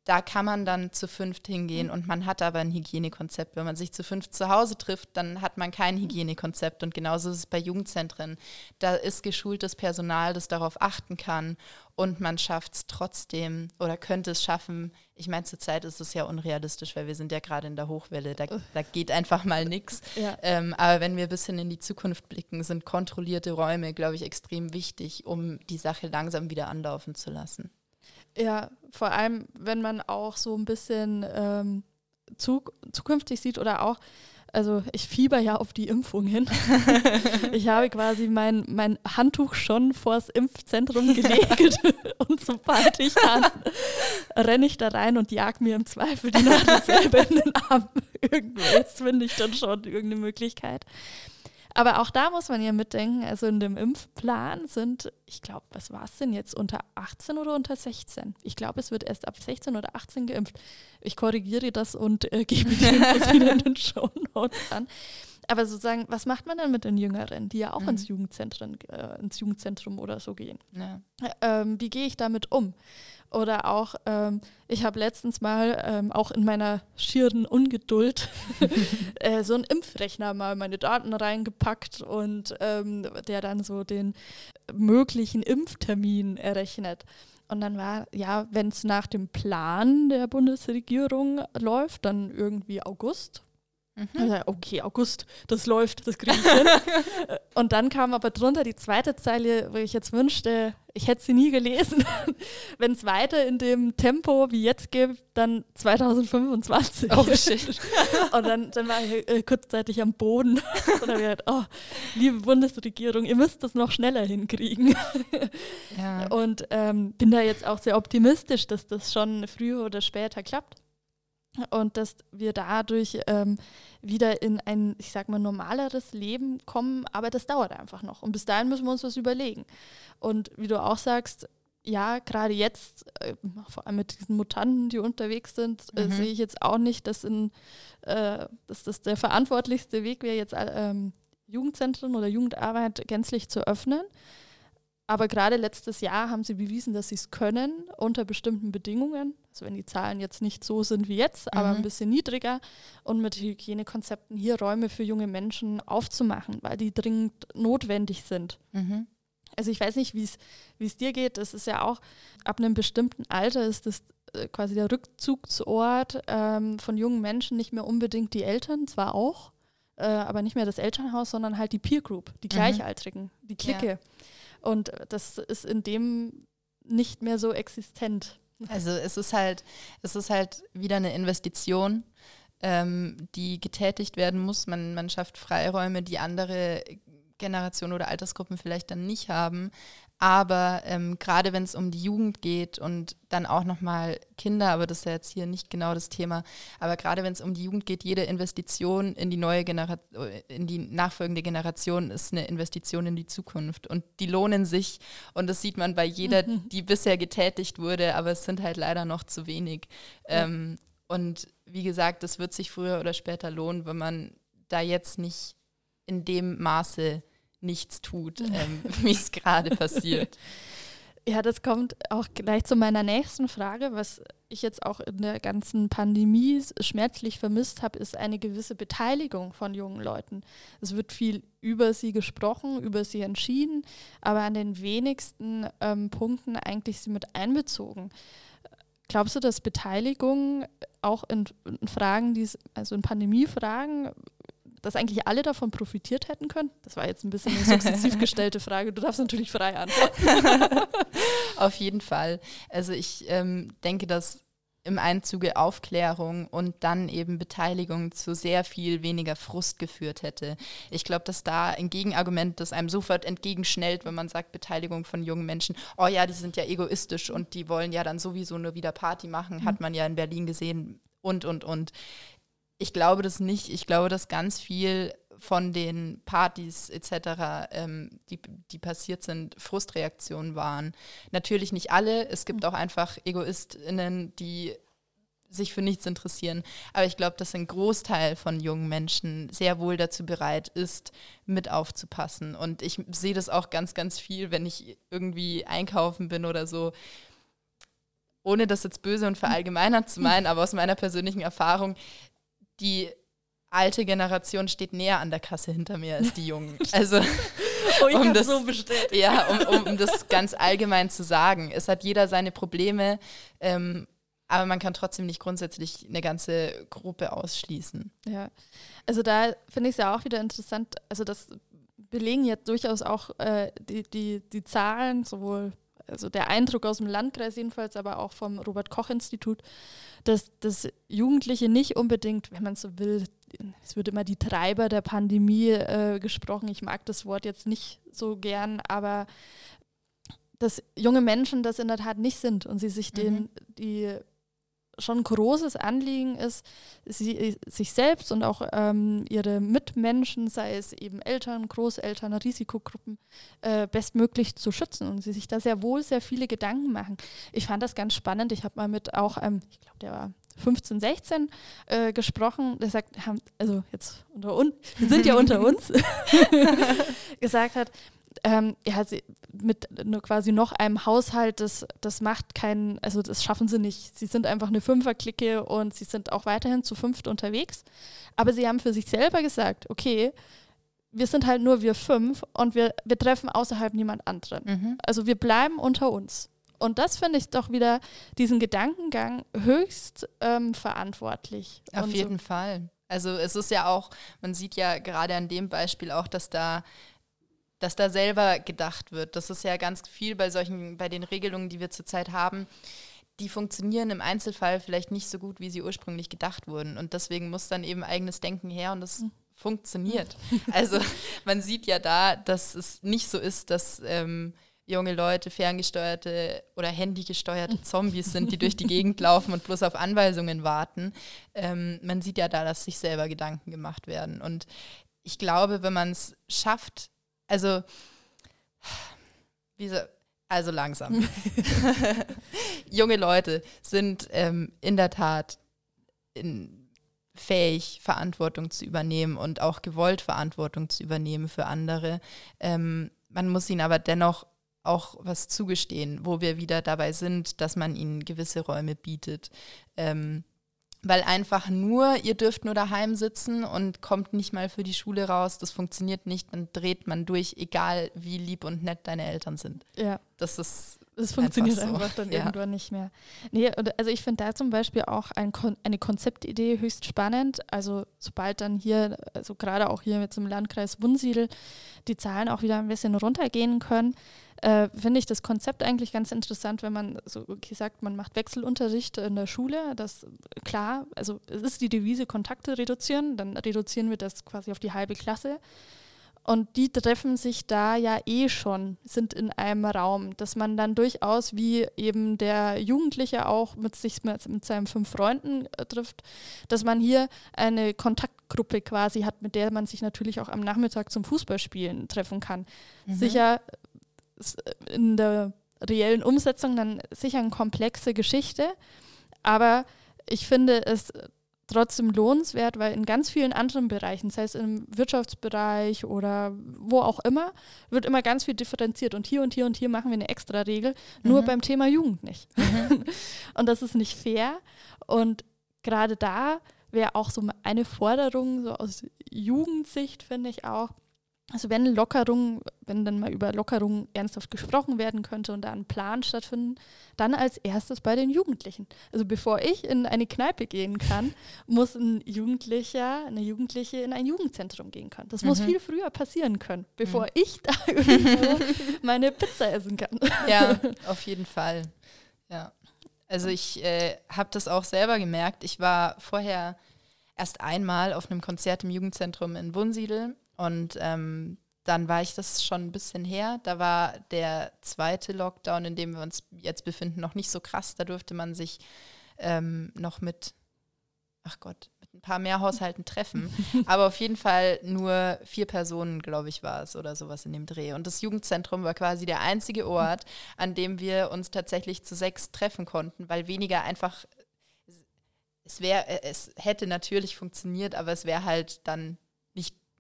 S3: da kann man dann zu fünft hingehen und man hat aber ein Hygienekonzept. Wenn man sich zu fünft zu Hause trifft, dann hat man kein Hygienekonzept. Und genauso ist es bei Jugendzentren. Da ist geschultes Personal, das darauf achten kann und man schafft es trotzdem oder könnte es schaffen. Ich meine, zurzeit ist es ja unrealistisch, weil wir sind ja gerade in der Hochwelle. Da, da geht einfach mal nichts. Ja. Ähm, aber wenn wir ein bisschen in die Zukunft blicken, sind kontrollierte Räume, glaube ich, extrem wichtig, um die Sache langsam wieder anlaufen zu lassen.
S2: Ja, vor allem, wenn man auch so ein bisschen ähm, zu, zukünftig sieht oder auch, also ich fieber ja auf die Impfung hin. ich habe quasi mein, mein Handtuch schon vors Impfzentrum gelegt und sobald ich kann, renne ich da rein und jag mir im Zweifel die Nadel selber in den Arm. Irgendwie, jetzt finde ich dann schon irgendeine Möglichkeit. Aber auch da muss man ja mitdenken, also in dem Impfplan sind, ich glaube, was war es denn jetzt, unter 18 oder unter 16? Ich glaube, es wird erst ab 16 oder 18 geimpft. Ich korrigiere das und äh, gebe das wieder in den Show Notes an. Aber sozusagen, was macht man dann mit den Jüngeren, die ja auch mhm. ins, Jugendzentren, äh, ins Jugendzentrum oder so gehen? Ja. Ähm, wie gehe ich damit um? Oder auch, ähm, ich habe letztens mal ähm, auch in meiner schieren Ungeduld äh, so einen Impfrechner mal meine Daten reingepackt und ähm, der dann so den möglichen Impftermin errechnet. Und dann war, ja, wenn es nach dem Plan der Bundesregierung läuft, dann irgendwie August. Mhm. Okay, August, das läuft, das kriege ich hin. und dann kam aber drunter die zweite Zeile, wo ich jetzt wünschte, ich hätte sie nie gelesen. Wenn es weiter in dem Tempo wie jetzt geht, dann 2025. Oh shit. und dann, dann war ich äh, kurzzeitig am Boden. und dann habe ich gedacht, oh, liebe Bundesregierung, ihr müsst das noch schneller hinkriegen. ja. Und ähm, bin da jetzt auch sehr optimistisch, dass das schon früher oder später klappt und dass wir dadurch ähm, wieder in ein, ich sag mal, normaleres Leben kommen, aber das dauert einfach noch. Und bis dahin müssen wir uns was überlegen. Und wie du auch sagst, ja, gerade jetzt, äh, vor allem mit diesen Mutanten, die unterwegs sind, äh, mhm. sehe ich jetzt auch nicht, dass, in, äh, dass das der verantwortlichste Weg wäre, jetzt ähm, Jugendzentren oder Jugendarbeit gänzlich zu öffnen. Aber gerade letztes Jahr haben sie bewiesen, dass sie es können unter bestimmten Bedingungen. Also wenn die Zahlen jetzt nicht so sind wie jetzt, aber
S3: Mhm.
S2: ein bisschen niedriger und mit Hygienekonzepten hier Räume für junge Menschen aufzumachen, weil die dringend notwendig sind.
S3: Mhm.
S2: Also ich weiß nicht, wie es dir geht. Das ist ja auch, ab einem bestimmten Alter ist das äh, quasi der Rückzugsort ähm, von jungen Menschen nicht mehr unbedingt die Eltern, zwar auch, äh, aber nicht mehr das Elternhaus, sondern halt die Peer Group, die Gleichaltrigen, die Clique. Und das ist in dem nicht mehr so existent.
S3: Also es ist halt, es ist halt wieder eine Investition, ähm, die getätigt werden muss. Man, man schafft Freiräume, die andere Generationen oder Altersgruppen vielleicht dann nicht haben. Aber ähm, gerade wenn es um die Jugend geht und dann auch nochmal Kinder, aber das ist ja jetzt hier nicht genau das Thema, aber gerade wenn es um die Jugend geht, jede Investition in die neue Generation, in die nachfolgende Generation ist eine Investition in die Zukunft. Und die lohnen sich und das sieht man bei jeder, die bisher getätigt wurde, aber es sind halt leider noch zu wenig.
S2: Ja.
S3: Ähm, und wie gesagt, das wird sich früher oder später lohnen, wenn man da jetzt nicht in dem Maße nichts tut, ähm, wie es gerade passiert.
S2: Ja, das kommt auch gleich zu meiner nächsten Frage. Was ich jetzt auch in der ganzen Pandemie schmerzlich vermisst habe, ist eine gewisse Beteiligung von jungen Leuten. Es wird viel über sie gesprochen, über sie entschieden, aber an den wenigsten ähm, Punkten eigentlich sie mit einbezogen. Glaubst du, dass Beteiligung auch in, in Fragen, die also in Pandemiefragen, dass eigentlich alle davon profitiert hätten können? Das war jetzt ein bisschen eine sukzessiv gestellte Frage. Du darfst natürlich frei antworten.
S3: Auf jeden Fall. Also ich ähm, denke, dass im Einzuge Aufklärung und dann eben Beteiligung zu sehr viel weniger Frust geführt hätte. Ich glaube, dass da ein Gegenargument, das einem sofort entgegenschnellt, wenn man sagt, Beteiligung von jungen Menschen, oh ja, die sind ja egoistisch und die wollen ja dann sowieso nur wieder Party machen, hat man ja in Berlin gesehen und, und, und. Ich glaube das nicht. Ich glaube, dass ganz viel von den Partys etc., ähm, die, die passiert sind, Frustreaktionen waren. Natürlich nicht alle. Es gibt auch einfach EgoistInnen, die sich für nichts interessieren. Aber ich glaube, dass ein Großteil von jungen Menschen sehr wohl dazu bereit ist, mit aufzupassen. Und ich sehe das auch ganz, ganz viel, wenn ich irgendwie einkaufen bin oder so. Ohne das jetzt böse und verallgemeinert zu meinen, aber aus meiner persönlichen Erfahrung, die alte Generation steht näher an der Kasse hinter mir als die Jungen. Also
S2: Oh,
S3: Um das-
S2: so bestellt.
S3: ja, um, um, das ganz allgemein zu sagen. Es hat jeder seine Probleme, ähm, aber man kann trotzdem nicht grundsätzlich eine ganze Gruppe ausschließen.
S2: Ja, also da finde ich es ja auch wieder interessant. Also das belegen jetzt durchaus auch äh, die, die, die Zahlen, sowohl also der Eindruck aus dem Landkreis jedenfalls, aber auch vom Robert-Koch-Institut, dass, dass Jugendliche nicht unbedingt, wenn man so will, es wird immer die Treiber der Pandemie äh, gesprochen. Ich mag das Wort jetzt nicht so gern, aber dass junge Menschen das in der Tat nicht sind und sie sich den, die schon ein großes Anliegen ist, sie, sich selbst und auch ähm, ihre Mitmenschen, sei es eben Eltern, Großeltern, Risikogruppen, äh, bestmöglich zu schützen und sie sich da sehr wohl sehr viele Gedanken machen. Ich fand das ganz spannend. Ich habe mal mit auch, ähm, ich glaube, der war 15, 16 äh, gesprochen, der sagt, haben, also jetzt unter uns, wir sind ja unter uns, gesagt hat, ähm, ja, sie, mit nur quasi noch einem Haushalt, das, das macht keinen, also das schaffen sie nicht. Sie sind einfach eine Fünferklicke und sie sind auch weiterhin zu fünft unterwegs. Aber sie haben für sich selber gesagt, okay, wir sind halt nur wir fünf und wir, wir treffen außerhalb niemand anderen.
S3: Mhm.
S2: Also wir bleiben unter uns. Und das finde ich doch wieder diesen Gedankengang höchst ähm, verantwortlich.
S3: Auf jeden Fall. Also es ist ja auch, man sieht ja gerade an dem Beispiel auch, dass da dass da selber gedacht wird. Das ist ja ganz viel bei solchen, bei den Regelungen, die wir zurzeit haben. Die funktionieren im Einzelfall vielleicht nicht so gut, wie sie ursprünglich gedacht wurden. Und deswegen muss dann eben eigenes Denken her und das funktioniert. Also man sieht ja da, dass es nicht so ist, dass ähm, junge Leute ferngesteuerte oder handygesteuerte Zombies sind, die durch die Gegend laufen und bloß auf Anweisungen warten. Ähm, man sieht ja da, dass sich selber Gedanken gemacht werden. Und ich glaube, wenn man es schafft, also, wie so, also langsam. Junge Leute sind ähm, in der Tat in, fähig, Verantwortung zu übernehmen und auch gewollt Verantwortung zu übernehmen für andere. Ähm, man muss ihnen aber dennoch auch was zugestehen, wo wir wieder dabei sind, dass man ihnen gewisse Räume bietet. Ähm, weil einfach nur, ihr dürft nur daheim sitzen und kommt nicht mal für die Schule raus, das funktioniert nicht, dann dreht man durch, egal wie lieb und nett deine Eltern sind.
S2: Ja.
S3: Das ist.
S2: Das funktioniert
S3: einfach, so.
S2: einfach dann
S3: Ja.
S2: irgendwann nicht mehr. Nee, also ich finde da zum Beispiel auch ein Kon eine Konzeptidee höchst spannend. Also sobald dann hier, also gerade auch hier jetzt im Landkreis Wunsiedel, die Zahlen auch wieder ein bisschen runtergehen können, äh, finde ich das Konzept eigentlich ganz interessant, wenn man so okay sagt, man macht Wechselunterricht in der Schule. Das klar, also es ist die Devise Kontakte reduzieren, dann reduzieren wir das quasi auf die halbe Klasse. Und die treffen sich da ja eh schon, sind in einem Raum, dass man dann durchaus wie eben der Jugendliche auch mit sich mit, seinen fünf Freunden äh, trifft, dass man hier eine Kontaktgruppe quasi hat, mit der man sich natürlich auch am Nachmittag zum Fußballspielen treffen kann. Sicher s- in der reellen Umsetzung dann sicher eine komplexe Geschichte, aber ich finde es trotzdem lohnenswert, weil in ganz vielen anderen Bereichen, sei es im Wirtschaftsbereich oder wo auch immer, wird immer ganz viel differenziert und hier und hier und hier machen wir eine extra Regel, nur
S3: Mhm.
S2: beim Thema Jugend nicht. und das ist nicht fair und gerade da wäre auch so eine Forderung so aus Jugendsicht, finde ich auch, also wenn Lockerungen, wenn dann mal über Lockerungen ernsthaft gesprochen werden könnte und da ein Plan stattfinden, dann als erstes bei den Jugendlichen. Also bevor ich in eine Kneipe gehen kann, muss ein Jugendlicher, eine Jugendliche in ein Jugendzentrum gehen können. Das muss
S3: Mhm.
S2: viel früher passieren können, bevor ich da irgendwo meine Pizza essen kann.
S3: Ja, auf jeden Fall. Ja. Also ich äh, habe das auch selber gemerkt. Ich war vorher erst einmal auf einem Konzert im Jugendzentrum in Wunsiedel und ähm, dann war ich das schon ein bisschen her. Da war der zweite Lockdown, in dem wir uns jetzt befinden, noch nicht so krass. Da durfte man sich ähm, noch mit, ach Gott, mit ein paar mehr Haushalten treffen. Aber auf jeden Fall nur vier Personen, glaube ich, war es oder sowas in dem Dreh. Und das Jugendzentrum war quasi der einzige Ort, an dem wir uns tatsächlich zu sechs treffen konnten, weil weniger einfach, es wäre, es hätte natürlich funktioniert, aber es wäre halt dann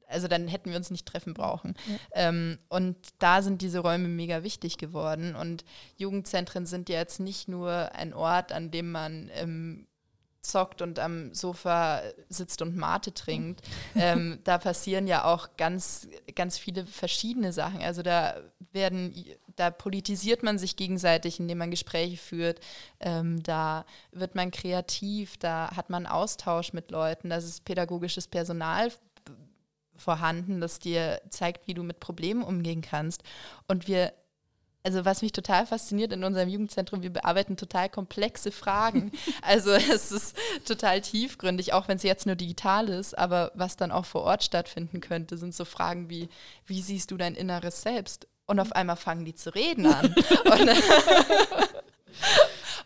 S3: also dann hätten wir uns nicht treffen brauchen. Ähm, und da sind diese Räume mega wichtig geworden. Und Jugendzentren sind ja jetzt nicht nur ein Ort, an dem man ähm, zockt und am Sofa sitzt und Mate trinkt. ähm, da passieren ja auch ganz, ganz viele verschiedene Sachen. Also da werden, da politisiert man sich gegenseitig, indem man Gespräche führt. Ähm, da wird man kreativ, da hat man Austausch mit Leuten, da ist pädagogisches Personal vorhanden, das dir zeigt, wie du mit Problemen umgehen kannst. Und wir also was mich total fasziniert in unserem Jugendzentrum, wir bearbeiten total komplexe Fragen. Also es ist total tiefgründig, auch wenn es jetzt nur digital ist, aber was dann auch vor Ort stattfinden könnte, sind so Fragen wie, wie siehst du dein inneres Selbst? Und auf einmal fangen die zu reden an. Und,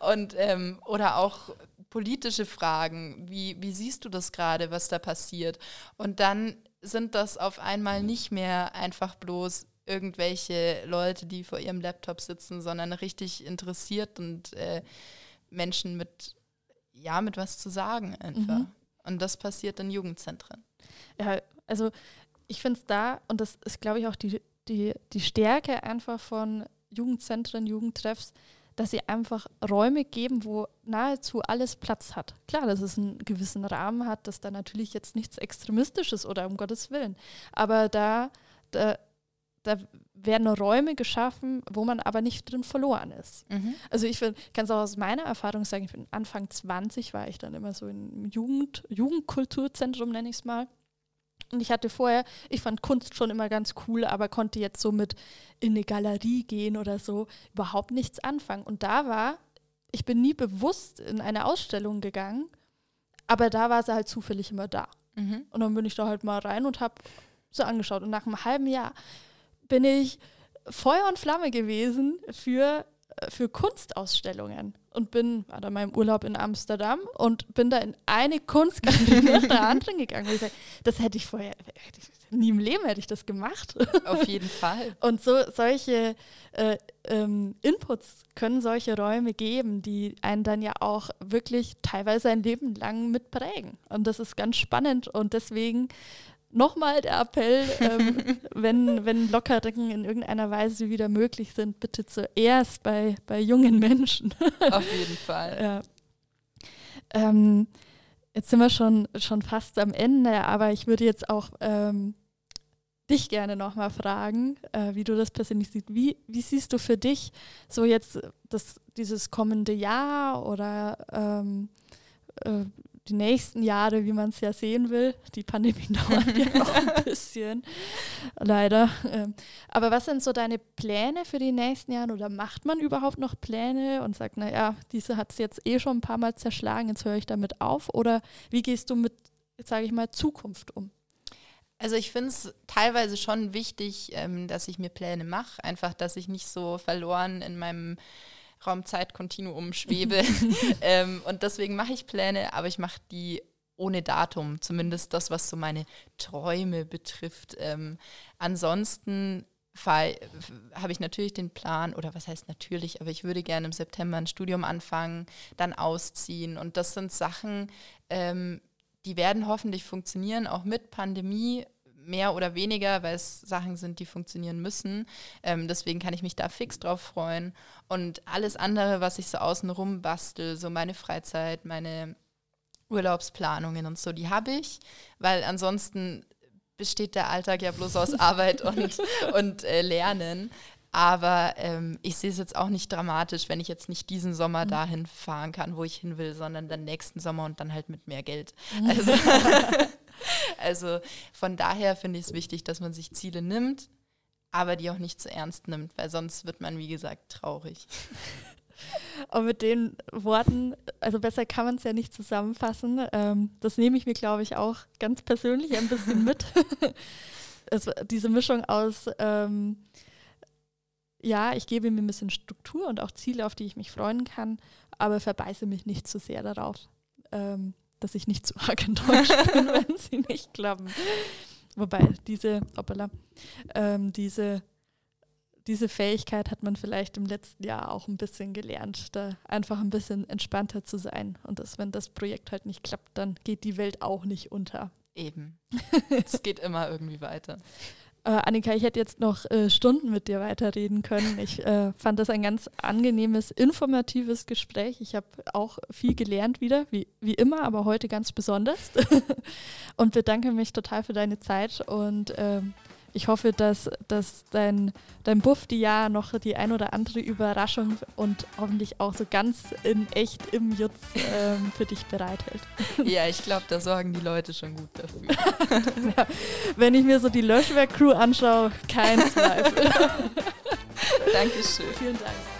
S3: und ähm, oder auch politische Fragen, wie, wie siehst du das gerade, was da passiert? Und dann sind das auf einmal nicht mehr einfach bloß irgendwelche Leute, die vor ihrem Laptop sitzen, sondern richtig interessiert und äh, Menschen mit, ja, mit was zu sagen einfach.
S2: Mhm.
S3: Und das passiert in Jugendzentren.
S2: Ja, also ich finde es da, und das ist, glaube ich, auch die, die, die Stärke einfach von Jugendzentren, Jugendtreffs, dass sie einfach Räume geben, wo nahezu alles Platz hat. Klar, dass es einen gewissen Rahmen hat, dass da natürlich jetzt nichts Extremistisches oder um Gottes Willen. Aber da, da, da werden Räume geschaffen, wo man aber nicht drin verloren ist. Also ich kann es auch aus meiner Erfahrung sagen, ich bin Anfang 20, war ich dann immer so im Jugend, Jugendkulturzentrum, nenne ich es mal. Und ich hatte vorher, ich fand Kunst schon immer ganz cool, aber konnte jetzt so mit in eine Galerie gehen oder so überhaupt nichts anfangen. Und da war, ich bin nie bewusst in eine Ausstellung gegangen, aber da war sie halt zufällig immer da.
S3: Mhm.
S2: Und dann bin ich da halt mal rein und habe so angeschaut. Und nach einem halben Jahr bin ich Feuer und Flamme gewesen für, für Kunstausstellungen. Und bin, war da mal im Urlaub in Amsterdam und bin da in eine Kunstgalerie nach der anderen gegangen. Und ich sag, das hätte ich vorher, hätte ich, nie im Leben hätte ich das gemacht.
S3: Auf jeden Fall.
S2: Und so solche äh, ähm, Inputs können solche Räume geben, die einen dann ja auch wirklich teilweise ein Leben lang mitprägen. Und das ist ganz spannend und deswegen nochmal der Appell, ähm, wenn, wenn Lockerungen in irgendeiner Weise wieder möglich sind, bitte zuerst bei, bei jungen Menschen.
S3: Auf jeden Fall.
S2: ja. ähm, jetzt sind wir schon, schon fast am Ende, aber ich würde jetzt auch ähm, dich gerne nochmal fragen, äh, wie du das persönlich siehst. Wie, wie siehst du für dich so jetzt das, dieses kommende Jahr oder ähm, äh, die nächsten Jahre, wie man es ja sehen will. Die Pandemie dauert ja auch ein bisschen, leider. Ähm, aber was sind so deine Pläne für die nächsten Jahre oder macht man überhaupt noch Pläne und sagt, naja, diese hat es jetzt eh schon ein paar Mal zerschlagen, jetzt höre ich damit auf? Oder wie gehst du mit, jetzt sage ich mal, Zukunft um?
S3: Also ich finde es teilweise schon wichtig, ähm, dass ich mir Pläne mache, einfach, dass ich nicht so verloren in meinem Raumzeitkontinuum schwebe. ähm, und deswegen mache ich Pläne, aber ich mache die ohne Datum, zumindest das, was so meine Träume betrifft. Ähm, ansonsten habe ich natürlich den Plan, oder was heißt natürlich, aber ich würde gerne im September ein Studium anfangen, dann ausziehen. Und das sind Sachen, ähm, die werden hoffentlich funktionieren, auch mit Pandemie mehr oder weniger, weil es Sachen sind, die funktionieren müssen. Ähm, deswegen kann ich mich da fix drauf freuen. Und alles andere, was ich so außenrum bastel, so meine Freizeit, meine Urlaubsplanungen und so, die habe ich, weil ansonsten besteht der Alltag ja bloß aus Arbeit und, und äh, Lernen. Aber ähm, ich sehe es jetzt auch nicht dramatisch, wenn ich jetzt nicht diesen Sommer mhm. dahin fahren kann, wo ich hin will, sondern den nächsten Sommer und dann halt mit mehr Geld. Also Also von daher finde ich es wichtig, dass man sich Ziele nimmt, aber die auch nicht zu ernst nimmt, weil sonst wird man, wie gesagt, traurig.
S2: Und mit den Worten, also besser kann man es ja nicht zusammenfassen. Ähm, das nehme ich mir, glaube ich, auch ganz persönlich ein bisschen mit. es, diese Mischung aus, ähm, ja, ich gebe mir ein bisschen Struktur und auch Ziele, auf die ich mich freuen kann, aber verbeiße mich nicht zu sehr darauf. Ähm, dass ich nicht zu arg enttäuscht bin, wenn sie nicht klappen. Wobei diese, hoppala, ähm, diese, diese Fähigkeit hat man vielleicht im letzten Jahr auch ein bisschen gelernt, da einfach ein bisschen entspannter zu sein. Und dass, wenn das Projekt halt nicht klappt, dann geht die Welt auch nicht unter.
S3: Eben. es geht immer irgendwie weiter.
S2: Äh, Annika, ich hätte jetzt noch äh, Stunden mit dir weiterreden können. Ich äh, fand das ein ganz angenehmes, informatives Gespräch. Ich habe auch viel gelernt wieder, wie, wie immer, aber heute ganz besonders. und bedanke mich total für deine Zeit und ähm, ich hoffe, dass, dass dein, dein Buff die Jahr noch die ein oder andere Überraschung und hoffentlich auch so ganz in echt im Jutz ähm, für dich bereithält.
S3: Ja, ich glaube, da sorgen die Leute schon gut dafür.
S2: ja, wenn ich mir so die Löschwerk-Crew anschaue, kein Zweifel.
S3: Dankeschön.
S2: Vielen Dank.